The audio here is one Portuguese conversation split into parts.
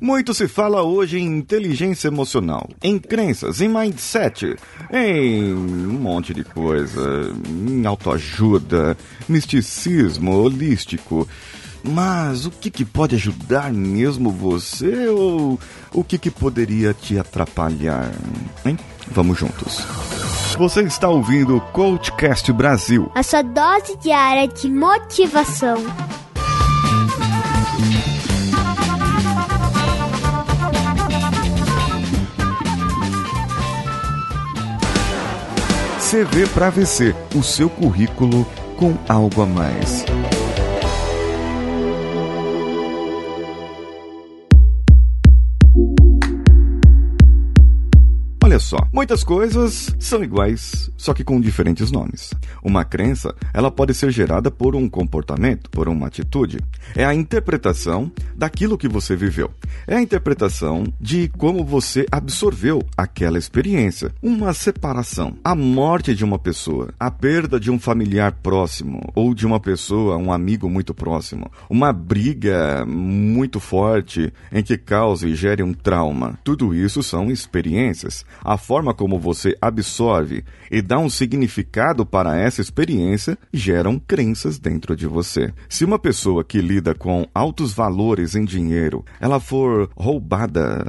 Muito se fala hoje em inteligência emocional, em crenças, em mindset, em um monte de coisa, em autoajuda, misticismo holístico. Mas o que, que pode ajudar mesmo você ou o que, que poderia te atrapalhar? Hein? Vamos juntos. Você está ouvindo o Coachcast Brasil. A sua dose diária de motivação. CV para VC, o seu currículo com algo a mais. Só, muitas coisas são iguais, só que com diferentes nomes. Uma crença, ela pode ser gerada por um comportamento, por uma atitude. É a interpretação daquilo que você viveu. É a interpretação de como você absorveu aquela experiência. Uma separação, a morte de uma pessoa, a perda de um familiar próximo ou de uma pessoa, um amigo muito próximo, uma briga muito forte em que cause e gere um trauma. Tudo isso são experiências a forma como você absorve e dá um significado para essa experiência geram crenças dentro de você. Se uma pessoa que lida com altos valores em dinheiro, ela for roubada,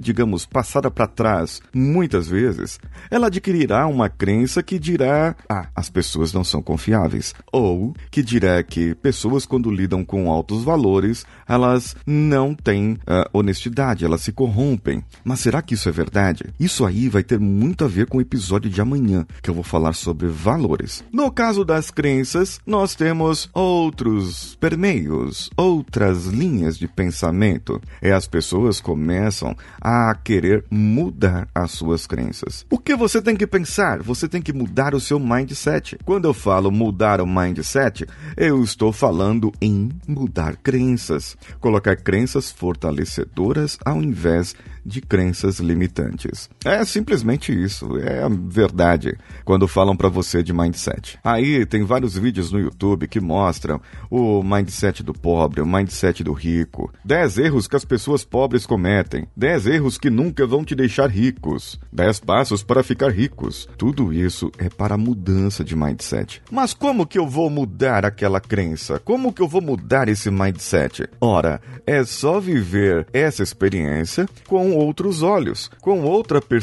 digamos, passada para trás muitas vezes, ela adquirirá uma crença que dirá: "Ah, as pessoas não são confiáveis", ou que dirá que pessoas quando lidam com altos valores, elas não têm uh, honestidade, elas se corrompem. Mas será que isso é verdade? Isso aí vai ter muito a ver com o episódio de amanhã, que eu vou falar sobre valores. No caso das crenças, nós temos outros permeios, outras linhas de pensamento. E as pessoas começam a querer mudar as suas crenças. O que você tem que pensar? Você tem que mudar o seu mindset. Quando eu falo mudar o mindset, eu estou falando em mudar crenças, colocar crenças fortalecedoras ao invés de crenças limitantes. É simplesmente isso, é verdade quando falam para você de mindset. Aí tem vários vídeos no YouTube que mostram o mindset do pobre, o mindset do rico, 10 erros que as pessoas pobres cometem, 10 erros que nunca vão te deixar ricos, 10 passos para ficar ricos. Tudo isso é para mudança de mindset. Mas como que eu vou mudar aquela crença? Como que eu vou mudar esse mindset? Ora, é só viver essa experiência com outros olhos, com outra perspectiva,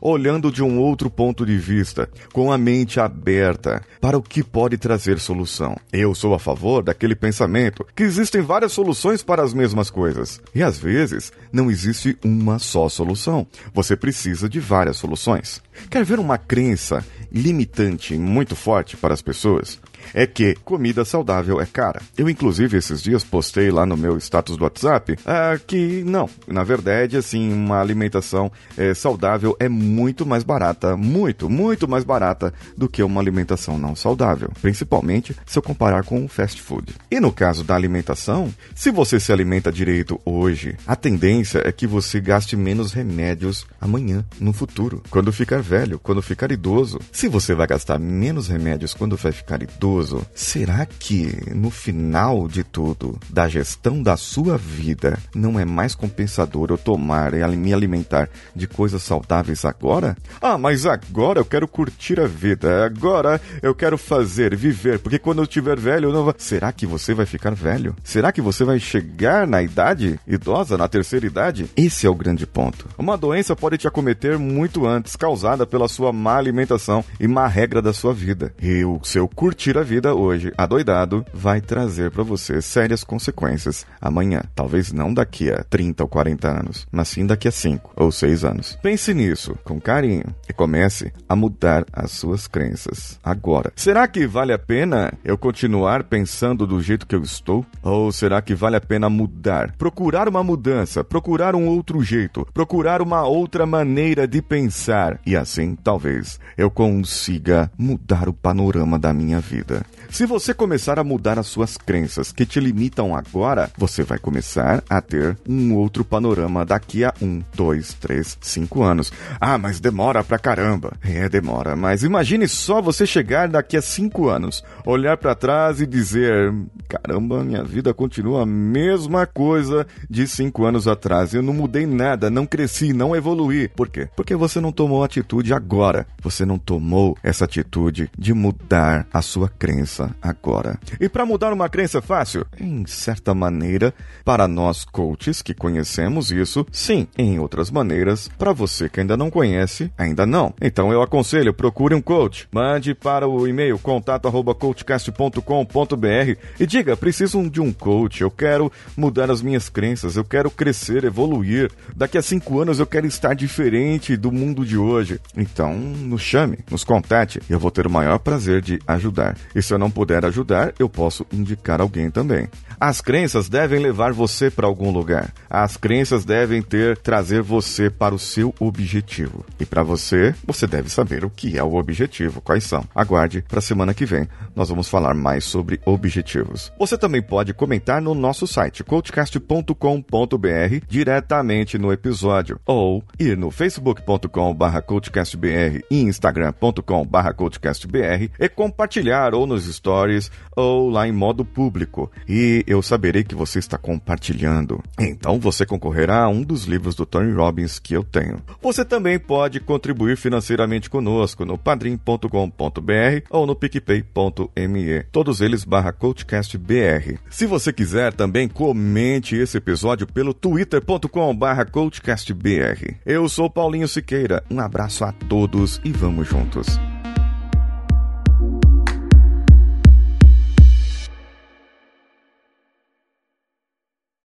olhando de um outro ponto de vista, com a mente aberta para o que pode trazer solução. Eu sou a favor daquele pensamento que existem várias soluções para as mesmas coisas. E às vezes não existe uma só solução. Você precisa de várias soluções. Quer ver uma crença limitante muito forte para as pessoas? É que comida saudável é cara. Eu, inclusive, esses dias postei lá no meu status do WhatsApp uh, que não, na verdade, assim, uma alimentação é, saudável é muito mais barata, muito, muito mais barata do que uma alimentação não saudável, principalmente se eu comparar com o fast food. E no caso da alimentação, se você se alimenta direito hoje, a tendência é que você gaste menos remédios amanhã, no futuro, quando ficar velho, quando ficar idoso. Se você vai gastar menos remédios quando vai ficar idoso, será que no final de tudo, da gestão da sua vida, não é mais compensador eu tomar e me alimentar de coisas saudáveis agora? Ah, mas agora eu quero curtir a vida, agora eu quero fazer, viver, porque quando eu tiver velho, eu não vou... Será que você vai ficar velho? Será que você vai chegar na idade idosa, na terceira idade? Esse é o grande ponto. Uma doença pode te acometer muito antes, causada pela sua má alimentação e má regra da sua vida. E o seu curtir a vida hoje, adoidado, vai trazer para você sérias consequências amanhã. Talvez não daqui a 30 ou 40 anos, mas sim daqui a 5 ou 6 anos. Pense nisso com carinho e comece a mudar as suas crenças agora. Será que vale a pena eu continuar pensando do jeito que eu estou? Ou será que vale a pena mudar? Procurar uma mudança, procurar um outro jeito, procurar uma outra maneira de pensar e assim talvez eu consiga mudar o panorama da minha vida. Vida. Se você começar a mudar as suas crenças que te limitam agora, você vai começar a ter um outro panorama daqui a um, dois, três, cinco anos. Ah, mas demora pra caramba. É, demora, mas imagine só você chegar daqui a cinco anos, olhar para trás e dizer: caramba, minha vida continua a mesma coisa de cinco anos atrás. Eu não mudei nada, não cresci, não evoluí. Por quê? Porque você não tomou atitude agora. Você não tomou essa atitude de mudar a sua crença agora. E para mudar uma crença fácil? Em certa maneira, para nós coaches que conhecemos isso, sim. Em outras maneiras, para você que ainda não conhece, ainda não. Então eu aconselho, procure um coach. Mande para o e-mail contato@coachcast.com.br e diga: "Preciso de um coach, eu quero mudar as minhas crenças, eu quero crescer, evoluir. Daqui a cinco anos eu quero estar diferente do mundo de hoje." Então, nos chame, nos contate, eu vou ter o maior prazer de ajudar. E se eu não puder ajudar, eu posso indicar alguém também. As crenças devem levar você para algum lugar. As crenças devem ter trazer você para o seu objetivo. E para você, você deve saber o que é o objetivo, quais são. Aguarde para a semana que vem. Nós vamos falar mais sobre objetivos. Você também pode comentar no nosso site coachcast.com.br diretamente no episódio ou ir no facebook.com/coachcastbr e instagram.com/coachcastbr e compartilhar ou nos stories ou lá em modo público. E eu saberei que você está compartilhando. Então você concorrerá a um dos livros do Tony Robbins que eu tenho. Você também pode contribuir financeiramente conosco no padrim.com.br ou no picpay.me. Todos eles barra coachcastbr. Se você quiser, também comente esse episódio pelo twitter.com barra coachcastbr. Eu sou Paulinho Siqueira. Um abraço a todos e vamos juntos.